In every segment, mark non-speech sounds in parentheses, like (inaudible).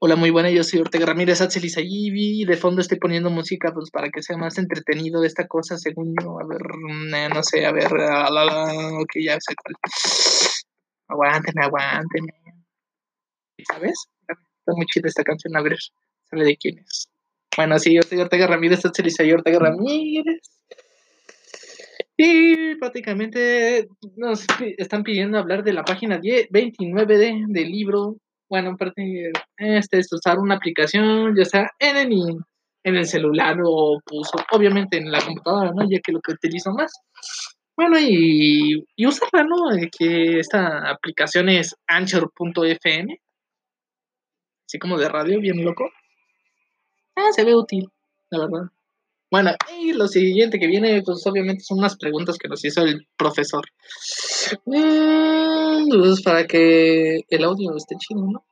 Hola, muy buena, yo soy Ortega Ramírez Axel y de fondo estoy poniendo música pues para que sea más entretenido esta cosa, según yo, a ver, mm, no sé, a ver, a la, la, ok, ya sé cuál. Aguántenme, aguántenme. ¿Sabes? Está muy chida esta canción, a ver, sabe de quién es. Bueno, sí, yo soy Ortega Ramírez Axel y Ortega Ramírez. Y prácticamente nos están pidiendo hablar de la página 10, 29 de, del libro bueno, este es usar una aplicación, ya sea en el, en el celular o pues obviamente en la computadora, ¿no? Ya que lo que utilizo más. Bueno, y, y usarla, ¿no? Que esta aplicación es anchor.fm, así como de radio, bien loco. Ah, se ve útil, la verdad. Bueno, y lo siguiente que viene, pues obviamente son unas preguntas que nos hizo el profesor. Mm, pues para que el audio esté chido, ¿no?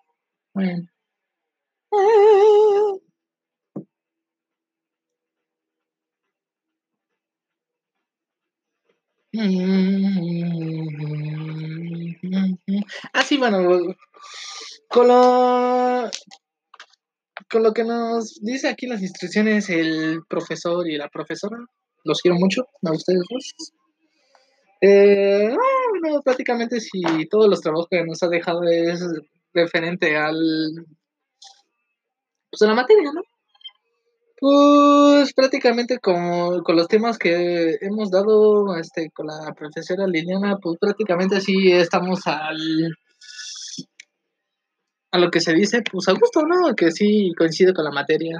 Bueno. Ah, sí, bueno, con con lo que nos dice aquí las instrucciones el profesor y la profesora, los quiero mucho a ustedes dos. Eh, ah, bueno, prácticamente si todos los trabajos que nos ha dejado es referente al pues a la materia, ¿no? Pues prácticamente con, con, los temas que hemos dado este, con la profesora Liliana, pues prácticamente sí estamos al a lo que se dice, pues a gusto, ¿no? Que sí coincide con la materia.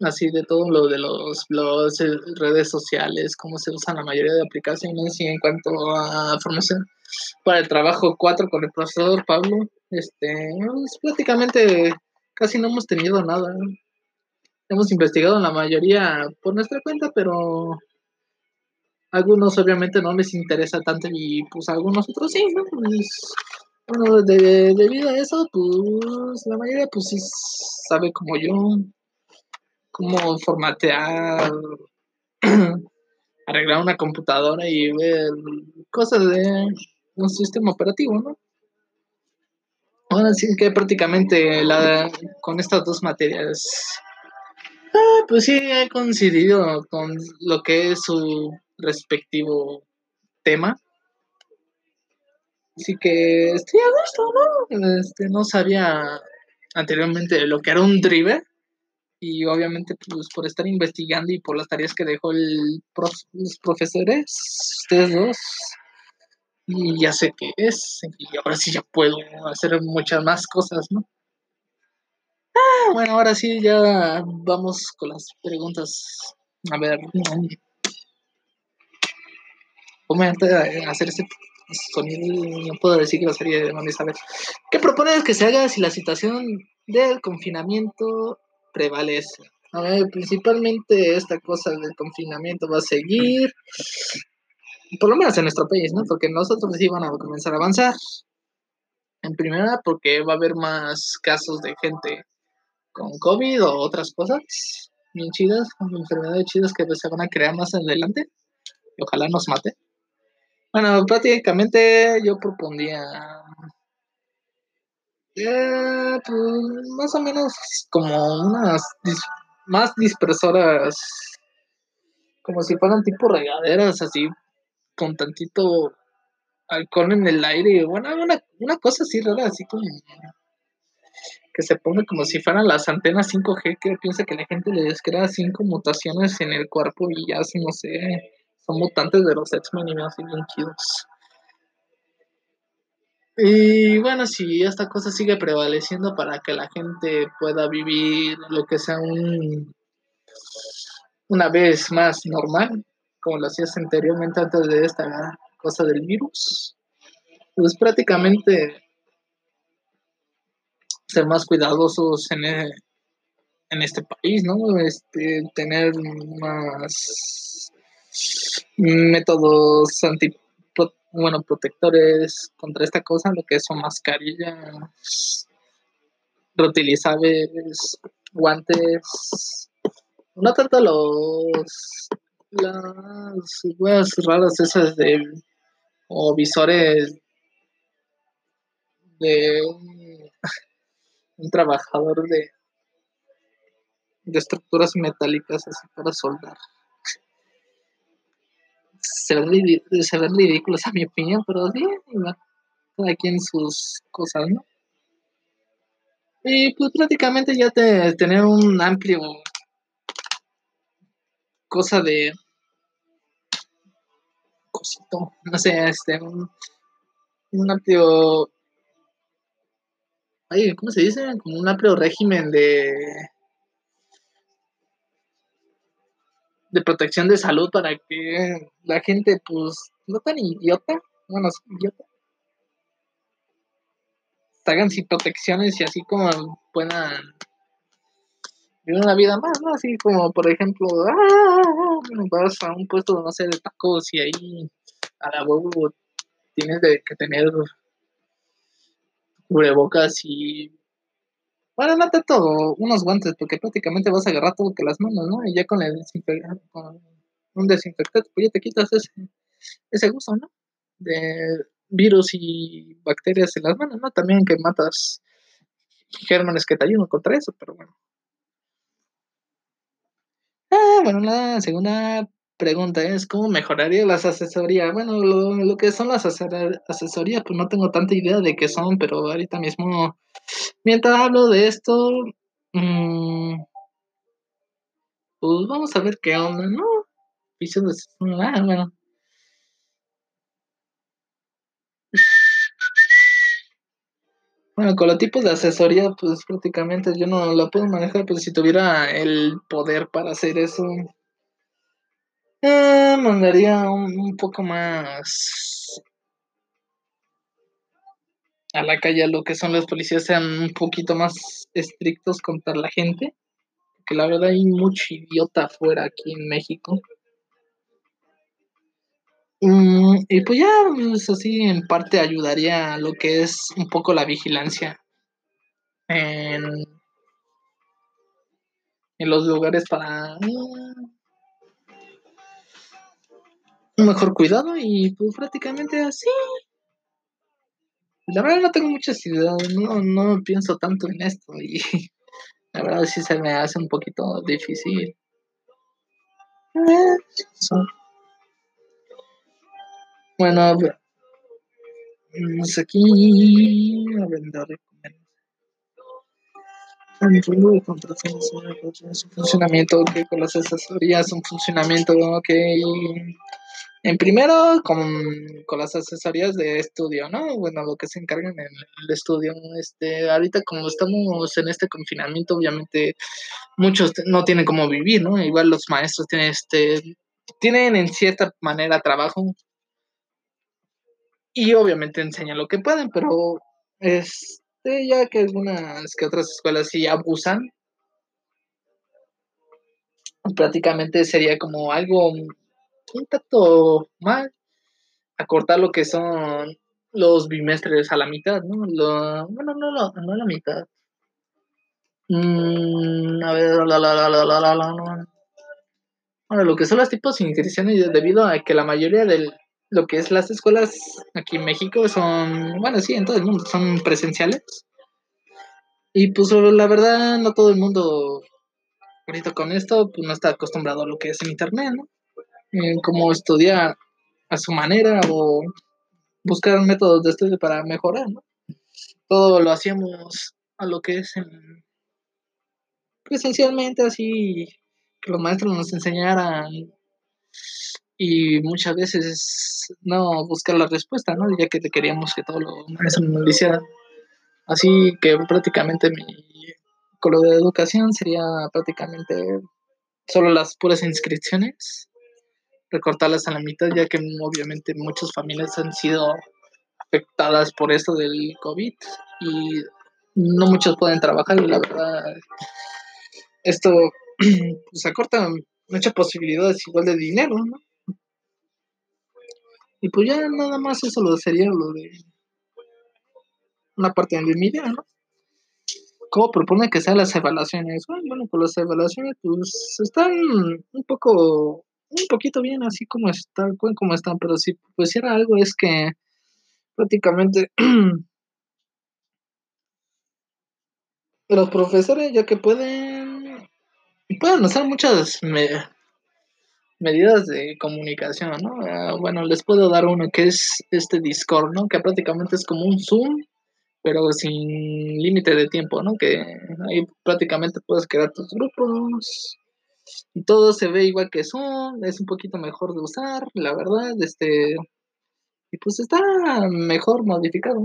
Así de todo lo de los blogs, eh, redes sociales, cómo se usan la mayoría de aplicaciones y en cuanto a formación para el trabajo 4 con el profesor Pablo, este, pues, prácticamente casi no hemos tenido nada. Hemos investigado la mayoría por nuestra cuenta, pero algunos obviamente no les interesa tanto y pues algunos otros sí, ¿no? Pues, bueno, de, debido a eso, pues la mayoría pues sí sabe como yo cómo formatear, (clears throat) arreglar una computadora y ver cosas de un sistema operativo, ¿no? Ahora sí que prácticamente la, con estas dos materias, ah, pues sí he coincidido con lo que es su respectivo tema. Así que estoy a gusto, ¿no? Este, no sabía anteriormente lo que era un driver. Y obviamente, pues por estar investigando y por las tareas que dejó el los profesores, ustedes dos, y ya sé qué es, y ahora sí ya puedo hacer muchas más cosas, ¿no? Ah, bueno, ahora sí ya vamos con las preguntas. A ver, ¿cómo hacer este sonido? No puedo decir que lo sería de a ver. ¿Qué propones que se haga si la situación del confinamiento prevalece? A ver, principalmente esta cosa del confinamiento va a seguir por lo menos en nuestro país, ¿no? Porque nosotros sí van a comenzar a avanzar. En primera, porque va a haber más casos de gente con COVID o otras cosas bien chidas, enfermedades chidas que se van a crear más adelante. Y ojalá nos mate. Bueno, prácticamente yo propondría eh, pues, más o menos como unas más dispersoras, como si fueran tipo regaderas así con tantito alcohol en el aire, bueno, una, una cosa así rara, así como que se ponga como si fueran las antenas 5G, que piensa que la gente les crea cinco mutaciones en el cuerpo y ya, no sé, son mutantes de los X-Men y me hacen bien chidos. Y bueno, si esta cosa sigue prevaleciendo para que la gente pueda vivir lo que sea un una vez más normal, como lo hacías anteriormente antes de esta cosa del virus, pues prácticamente ser más cuidadosos en, e, en este país, ¿no? Este, tener más métodos anti bueno, protectores contra esta cosa, lo que son mascarillas reutilizables, guantes, no tanto los las weas raras esas de o visores de un (laughs) trabajador de, de estructuras metálicas así para soldar. Se ve, ridículo, a mi opinión, pero bien, cada quien sus cosas, ¿no? Y pues prácticamente ya te, tener un amplio cosa de cosito, no sé, este, un, un amplio, ay, ¿cómo se dice? Como un amplio régimen de de protección de salud para que la gente, pues, no tan idiota, bueno, idiota, hagan sin protecciones y así como puedan vivir una vida más, ¿no? Así como, por ejemplo, ¡ah! vas a un puesto, no sé, de tacos y ahí a la huevo tienes de, que tener cubrebocas y bueno, no tanto unos guantes, porque prácticamente vas a agarrar todo que las manos, ¿no? Y ya con, el con un desinfectante, pues ya te quitas ese, ese gusto, ¿no? De virus y bacterias en las manos, ¿no? También que matas gérmenes que te ayudan contra eso, pero bueno. Ah, bueno, la segunda pregunta es, ¿cómo mejoraría las asesorías? Bueno, lo, que son las asesorías, pues no tengo tanta idea de qué son, pero ahorita mismo, mientras hablo de esto, mmm, pues vamos a ver qué onda, ¿no? Ah, bueno. Bueno, con los tipos de asesoría, pues prácticamente yo no la puedo manejar, pero si tuviera el poder para hacer eso, eh, mandaría un, poco más a la calle a lo que son los policías sean un poquito más estrictos contra la gente, que la verdad hay mucho idiota afuera aquí en México. Mm, y pues ya, pues así en parte ayudaría a lo que es un poco la vigilancia en, en los lugares para un mejor cuidado y pues prácticamente así. La verdad no tengo muchas ideas, no, no pienso tanto en esto y (laughs) la verdad sí se me hace un poquito difícil. Bueno, vamos aquí a vender su funcionamiento, ok, con las asesorías, un funcionamiento, ok. En primero, con, con, las asesorías de estudio, ¿no? Bueno, lo que se encargan en el estudio. Este, ahorita como estamos en este confinamiento, obviamente muchos no tienen cómo vivir, ¿no? Igual los maestros tienen este tienen en cierta manera trabajo, y obviamente enseñan lo que pueden, pero este, ya que algunas que otras escuelas sí abusan, prácticamente sería como algo un tanto mal acortar lo que son los bimestres a la mitad, ¿no? Lo, bueno, no, no, no a la mitad. Mm, a ver, la, la, la, la, la, la, la, Bueno, lo que son las tipos de inscripciones, debido a que la mayoría del, lo que es las escuelas aquí en México son, bueno, sí, en todo el mundo, son presenciales. Y pues la verdad, no todo el mundo, ahorita con esto, pues no está acostumbrado a lo que es en Internet, ¿no? Eh, como estudiar a su manera o buscar métodos de estudio para mejorar. Todo lo hacíamos a lo que es presencialmente, así que los maestros nos enseñaran y muchas veces no buscar la respuesta, ¿no? Ya que queríamos que todo lo, eso lo hiciera. Así que prácticamente mi con lo de educación sería prácticamente solo las puras inscripciones, recortarlas a la mitad, ya que obviamente muchas familias han sido afectadas por esto del COVID y no muchos pueden trabajar y la verdad esto (clears throat) pues acorta muchas posibilidades igual de dinero, ¿no? Y pues ya nada más eso lo sería lo de una parte de mi idea, ¿no? ¿Cómo propone que sean las evaluaciones? Bueno, bueno, pues las evaluaciones pues están un poco, un poquito bien así como están, como están, pero si pues era algo es que prácticamente (clears throat) los profesores, ya que pueden, pueden hacer muchas medidas de comunicación, ¿no? Ah, bueno, les puedo dar uno que es este Discord, ¿no? Que prácticamente es como un Zoom, pero sin límite de tiempo, ¿no? Que ahí prácticamente puedes crear tus grupos y todo se ve igual que Zoom, es un poquito mejor de usar, la verdad, este, y pues está mejor modificado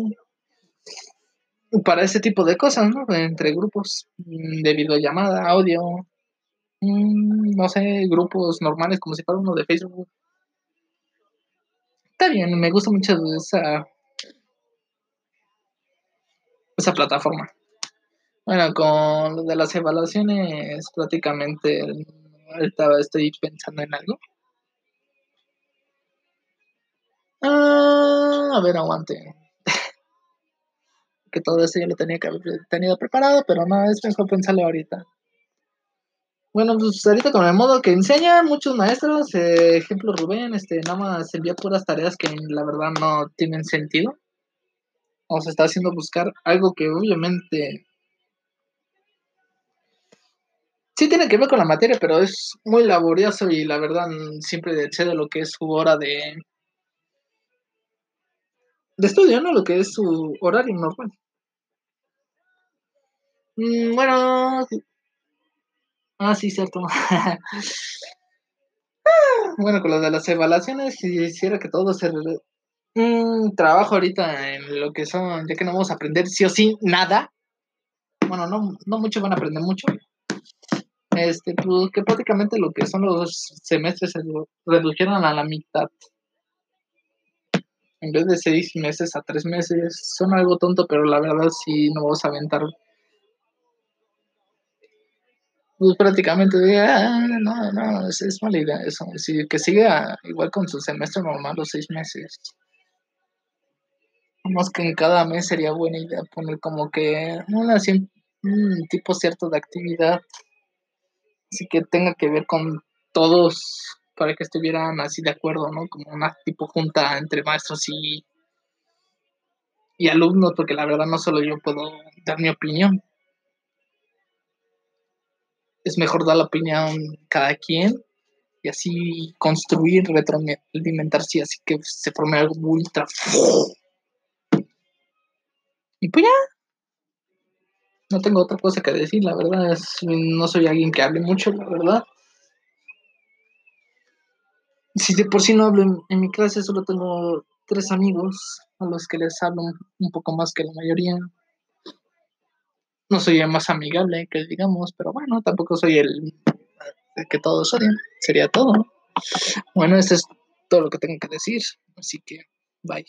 para ese tipo de cosas, ¿no? Entre grupos mm, de videollamada, audio, mm, no sé, grupos normales como si fuera uno de Facebook. Está bien, me gusta mucho esa esa plataforma. Bueno, con lo de las evaluaciones prácticamente ahorita estoy pensando en algo. Ah, a ver, aguante (laughs) que todo eso yo lo tenía que haber tenido preparado, pero no, es mejor pensarlo ahorita. Bueno, pues ahorita con el modo que enseñan muchos maestros, eh, ejemplo Rubén, este, nada más envía puras tareas que la verdad no tienen sentido. O se está haciendo buscar algo que obviamente sí tiene que ver con la materia, pero es muy laborioso y la verdad siempre excede lo que es su hora de, de estudio, ¿no? Lo que es su horario normal. Mm, bueno. Ah, sí, cierto. (laughs) bueno, con lo de las evaluaciones, quisiera que todo se. Mm, trabajo ahorita en lo que son, ya que no vamos a aprender sí o sí nada. Bueno, no, no mucho van a aprender mucho. Este, pues que prácticamente lo que son los semestres se redujeron a la mitad. En vez de seis meses a tres meses. Son algo tonto, pero la verdad sí no vamos a aventar pues prácticamente ah, no, no, es, es, mala idea eso. Sí, que siga igual con su semestre normal los seis meses. Más que en cada mes sería buena idea poner como que un tipo cierto de actividad. Así que tenga que ver con todos para que estuvieran así de acuerdo, ¿no? Como una tipo junta entre maestros y, y alumnos, porque la verdad no solo yo puedo dar mi opinión es mejor dar la opinión cada quien y así construir, retroalimentarse, así que se forme algo ultra. Y pues ya. No tengo otra cosa que decir, la verdad. Es, no soy alguien que hable mucho, la verdad. Si de por sí no hablo en, mi clase, solo tengo tres amigos a los que les hablo un poco más que la mayoría. No soy el más amigable que digamos, pero bueno, tampoco soy el, que todos odian. Sería todo. Bueno, eso es todo lo que tengo que decir. Así que, bye.